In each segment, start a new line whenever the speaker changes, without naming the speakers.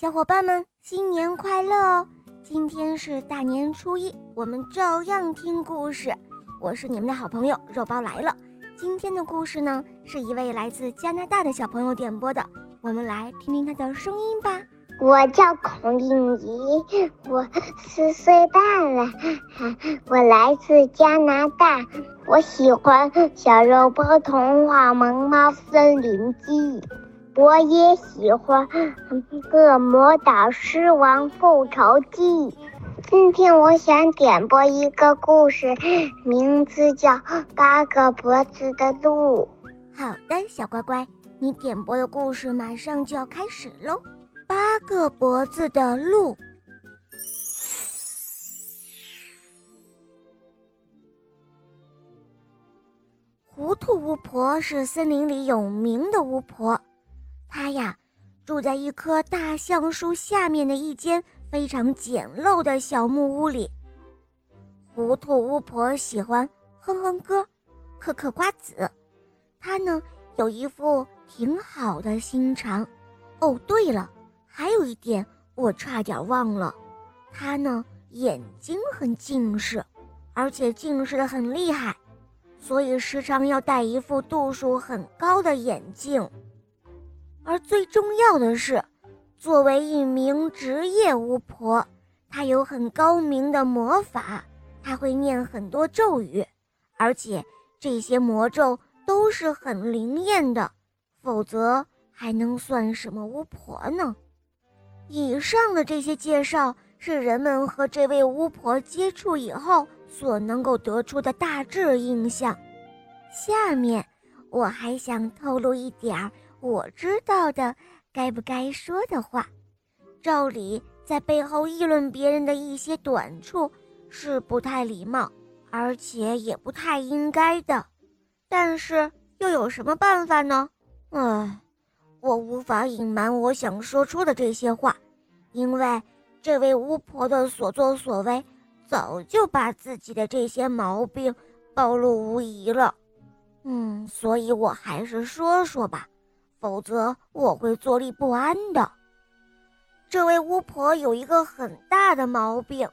小伙伴们，新年快乐哦！今天是大年初一，我们照样听故事。我是你们的好朋友肉包来了。今天的故事呢，是一位来自加拿大的小朋友点播的，我们来听听他的声音吧。
我叫孔令怡，我四岁半了，我来自加拿大，我喜欢《小肉包童话萌猫森林记》。我也喜欢《恶魔岛狮王复仇记》。今天我想点播一个故事，名字叫《八个脖子的鹿》。
好的，小乖乖，你点播的故事马上就要开始喽。八个脖子的鹿。糊涂巫婆是森林里有名的巫婆。住在一棵大橡树下面的一间非常简陋的小木屋里。糊涂巫婆喜欢哼哼歌，嗑嗑瓜子。她呢，有一副挺好的心肠。哦，对了，还有一点我差点忘了，她呢眼睛很近视，而且近视的很厉害，所以时常要戴一副度数很高的眼镜。而最重要的是，作为一名职业巫婆，她有很高明的魔法，她会念很多咒语，而且这些魔咒都是很灵验的，否则还能算什么巫婆呢？以上的这些介绍是人们和这位巫婆接触以后所能够得出的大致印象。下面我还想透露一点儿。我知道的，该不该说的话，照理在背后议论别人的一些短处是不太礼貌，而且也不太应该的。但是又有什么办法呢？唉，我无法隐瞒我想说出的这些话，因为这位巫婆的所作所为早就把自己的这些毛病暴露无遗了。嗯，所以我还是说说吧。否则我会坐立不安的。这位巫婆有一个很大的毛病，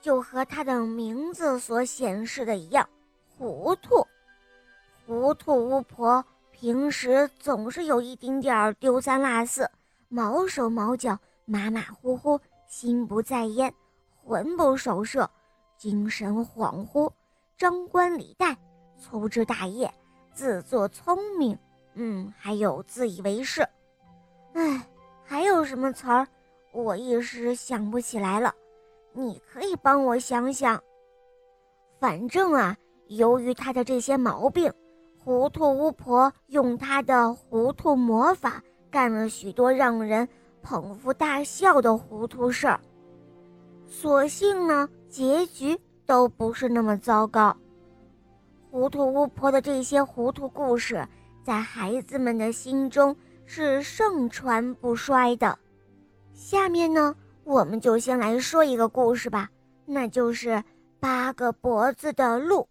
就和她的名字所显示的一样，糊涂。糊涂巫婆平时总是有一丁点儿丢三落四，毛手毛脚，马马虎虎，心不在焉，魂不守舍，精神恍惚，张冠李戴，粗枝大叶，自作聪明。嗯，还有自以为是，哎，还有什么词儿？我一时想不起来了。你可以帮我想想。反正啊，由于他的这些毛病，糊涂巫婆用她的糊涂魔法干了许多让人捧腹大笑的糊涂事儿。所幸呢，结局都不是那么糟糕。糊涂巫婆的这些糊涂故事。在孩子们的心中是盛传不衰的。下面呢，我们就先来说一个故事吧，那就是八个脖子的鹿。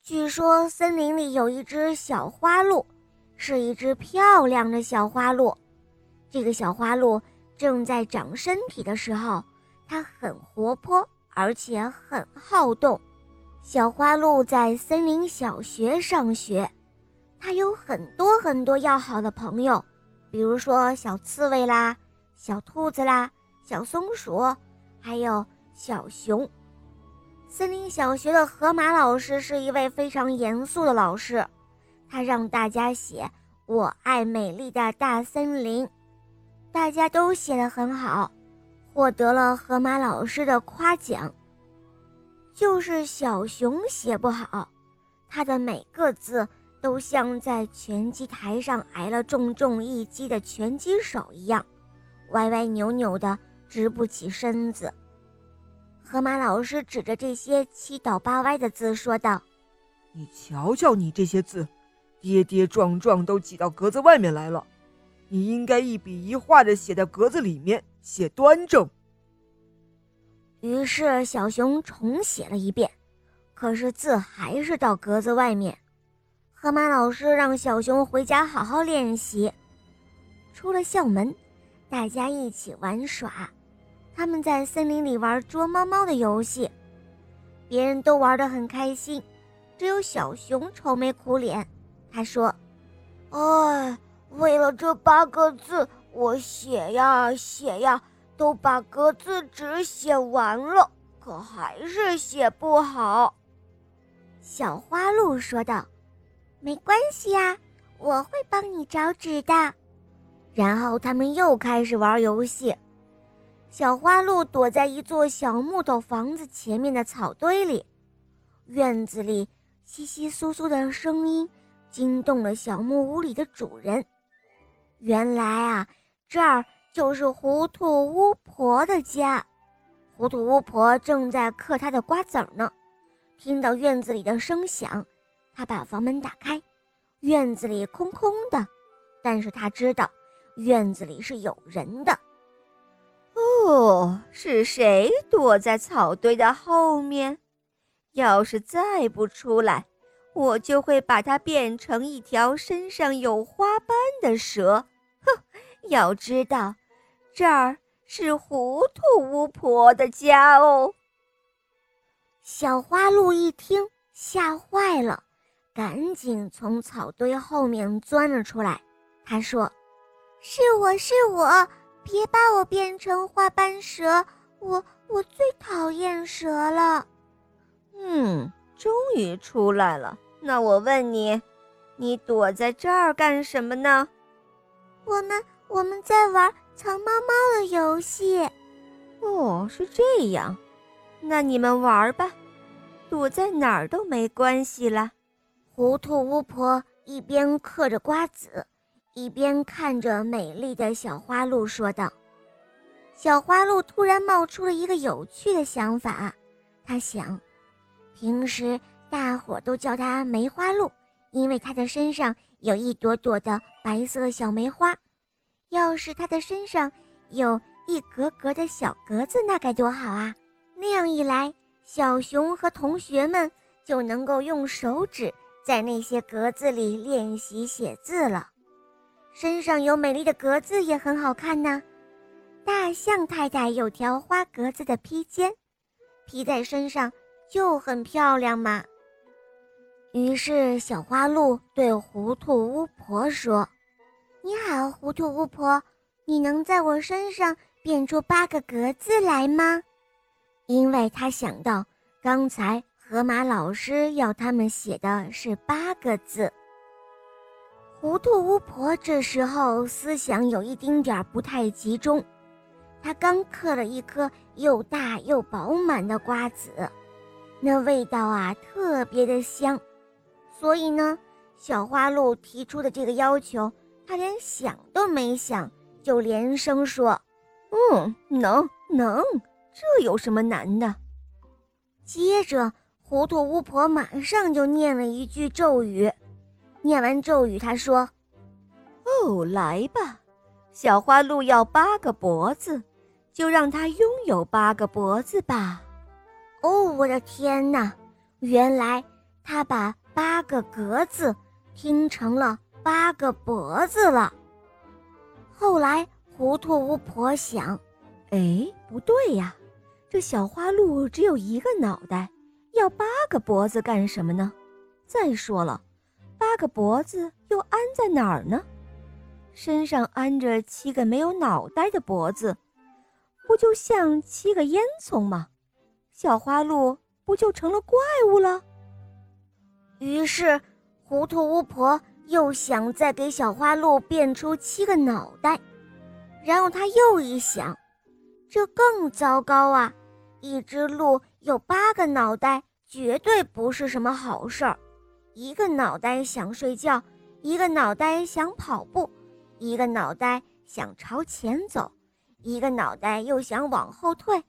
据说森林里有一只小花鹿，是一只漂亮的小花鹿。这个小花鹿正在长身体的时候，它很活泼，而且很好动。小花鹿在森林小学上学。他有很多很多要好的朋友，比如说小刺猬啦、小兔子啦、小松鼠，还有小熊。森林小学的河马老师是一位非常严肃的老师，他让大家写“我爱美丽的大森林”，大家都写得很好，获得了河马老师的夸奖。就是小熊写不好，他的每个字。都像在拳击台上挨了重重一击的拳击手一样，歪歪扭扭的直不起身子。河马老师指着这些七倒八歪的字说道：“
你瞧瞧你这些字，跌跌撞撞都挤到格子外面来了。你应该一笔一画的写在格子里面，写端正。”
于是小熊重写了一遍，可是字还是到格子外面。河马老师让小熊回家好好练习。出了校门，大家一起玩耍。他们在森林里玩捉猫猫的游戏，别人都玩得很开心，只有小熊愁眉苦脸。他说：“
哎，为了这八个字，我写呀写呀，都把格子纸写完了，可还是写不好。”
小花鹿说道：“没关系呀，我会帮你找纸的。”然后他们又开始玩游戏。小花鹿躲在一座小木头房子前面的草堆里，院子里窸窸窣窣的声音惊动了小木屋里的主人。原来啊，这儿就是糊涂巫婆的家。糊涂巫婆正在嗑她的瓜子呢，听到院子里的声响，她把房门打开，院子里空空的，但是他知道院子里是有人的。
哦，是谁躲在草堆的后面？要是再不出来，我就会把它变成一条身上有花斑的蛇。哼，要知道，这儿是糊涂巫婆的家哦。
小花鹿一听，吓坏了，赶紧从草堆后面钻了出来。他说：“是我是我。”别把我变成花斑蛇，我我最讨厌蛇了。
嗯，终于出来了。那我问你，你躲在这儿干什么呢？
我们我们在玩藏猫猫的游戏。
哦，是这样。那你们玩吧，躲在哪儿都没关系啦。
糊涂巫婆一边嗑着瓜子。一边看着美丽的小花鹿，说道：“小花鹿突然冒出了一个有趣的想法。他想，平时大伙都叫它梅花鹿，因为它的身上有一朵朵的白色小梅花。要是它的身上有一格格的小格子，那该多好啊！那样一来，小熊和同学们就能够用手指在那些格子里练习写字了。”身上有美丽的格子也很好看呢。大象太太有条花格子的披肩，披在身上就很漂亮嘛。于是小花鹿对糊涂巫婆说：“你好，糊涂巫婆，你能在我身上变出八个格子来吗？”因为他想到刚才河马老师要他们写的是八个字。糊涂巫婆这时候思想有一丁点儿不太集中，她刚嗑了一颗又大又饱满的瓜子，那味道啊特别的香，所以呢，小花鹿提出的这个要求，她连想都没想就连声说：“
嗯，能能，这有什么难的？”
接着，糊涂巫婆马上就念了一句咒语。念完咒语，她说：“
哦，来吧，小花鹿要八个脖子，就让它拥有八个脖子吧。”
哦，我的天哪！原来他把八个格子听成了八个脖子了。后来，糊涂巫婆想：“
哎，不对呀，这小花鹿只有一个脑袋，要八个脖子干什么呢？再说了。”八个脖子又安在哪儿呢？身上安着七个没有脑袋的脖子，不就像七个烟囱吗？小花鹿不就成了怪物了？
于是，糊涂巫婆又想再给小花鹿变出七个脑袋，然后她又一想，这更糟糕啊！一只鹿有八个脑袋，绝对不是什么好事儿。一个脑袋想睡觉，一个脑袋想跑步，一个脑袋想朝前走，一个脑袋又想往后退。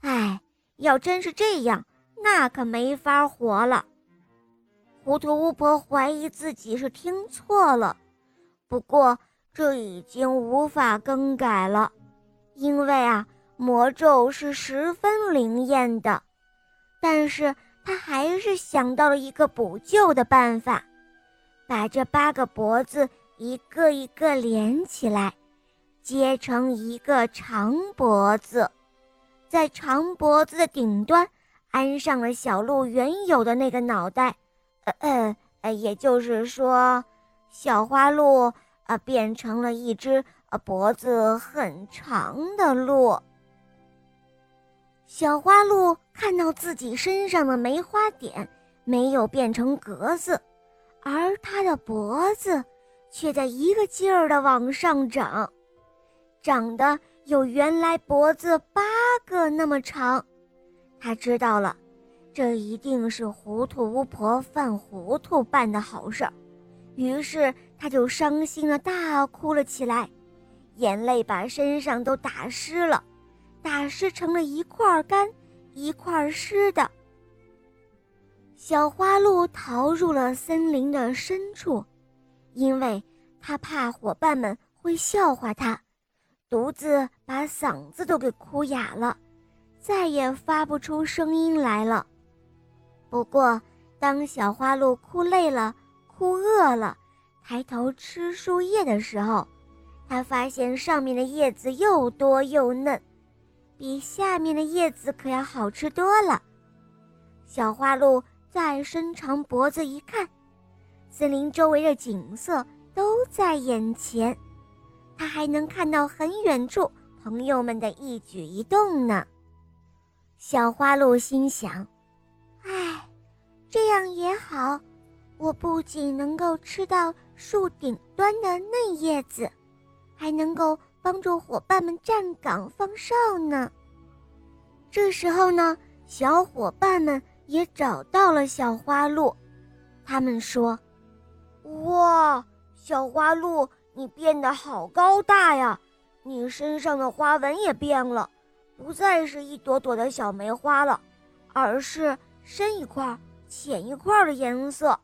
哎，要真是这样，那可没法活了。糊涂巫婆怀疑自己是听错了，不过这已经无法更改了，因为啊，魔咒是十分灵验的，但是。他还是想到了一个补救的办法，把这八个脖子一个一个连起来，接成一个长脖子，在长脖子的顶端安上了小鹿原有的那个脑袋。呃呃，也就是说，小花鹿啊变成了一只呃脖子很长的鹿。小花鹿看到自己身上的梅花点没有变成格子，而它的脖子却在一个劲儿的往上长，长得有原来脖子八个那么长。他知道了，这一定是糊涂巫婆犯糊涂办的好事儿，于是他就伤心的大哭了起来，眼泪把身上都打湿了。打湿成了一块干，一块湿的。小花鹿逃入了森林的深处，因为它怕伙伴们会笑话它，独自把嗓子都给哭哑了，再也发不出声音来了。不过，当小花鹿哭累了、哭饿了，抬头吃树叶的时候，它发现上面的叶子又多又嫩。比下面的叶子可要好吃多了。小花鹿再伸长脖子一看，森林周围的景色都在眼前，它还能看到很远处朋友们的一举一动呢。小花鹿心想：“哎，这样也好，我不仅能够吃到树顶端的嫩叶子，还能够……”帮助伙伴们站岗放哨呢。这时候呢，小伙伴们也找到了小花鹿，他们说：“哇，小花鹿，你变得好高大呀！你身上的花纹也变了，不再是一朵朵的小梅花了，而是深一块、浅一块的颜色，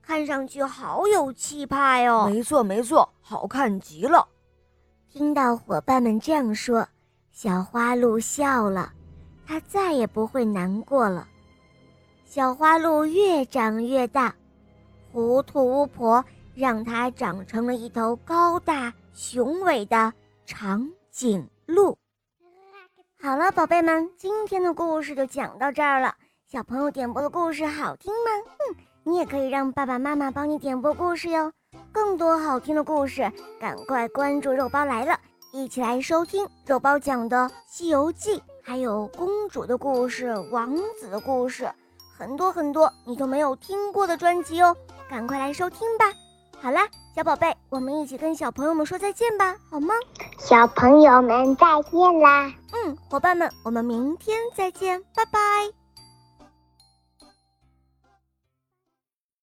看上去好有气派哦。”
没错，没错，好看极了。
听到伙伴们这样说，小花鹿笑了，它再也不会难过了。小花鹿越长越大，糊涂巫婆让它长成了一头高大雄伟的长颈鹿。好了，宝贝们，今天的故事就讲到这儿了。小朋友点播的故事好听吗？嗯，你也可以让爸爸妈妈帮你点播故事哟。更多好听的故事，赶快关注肉包来了，一起来收听肉包讲的《西游记》，还有公主的故事、王子的故事，很多很多你都没有听过的专辑哦，赶快来收听吧！好啦，小宝贝，我们一起跟小朋友们说再见吧，好吗？
小朋友们再见啦！
嗯，伙伴们，我们明天再见，拜拜。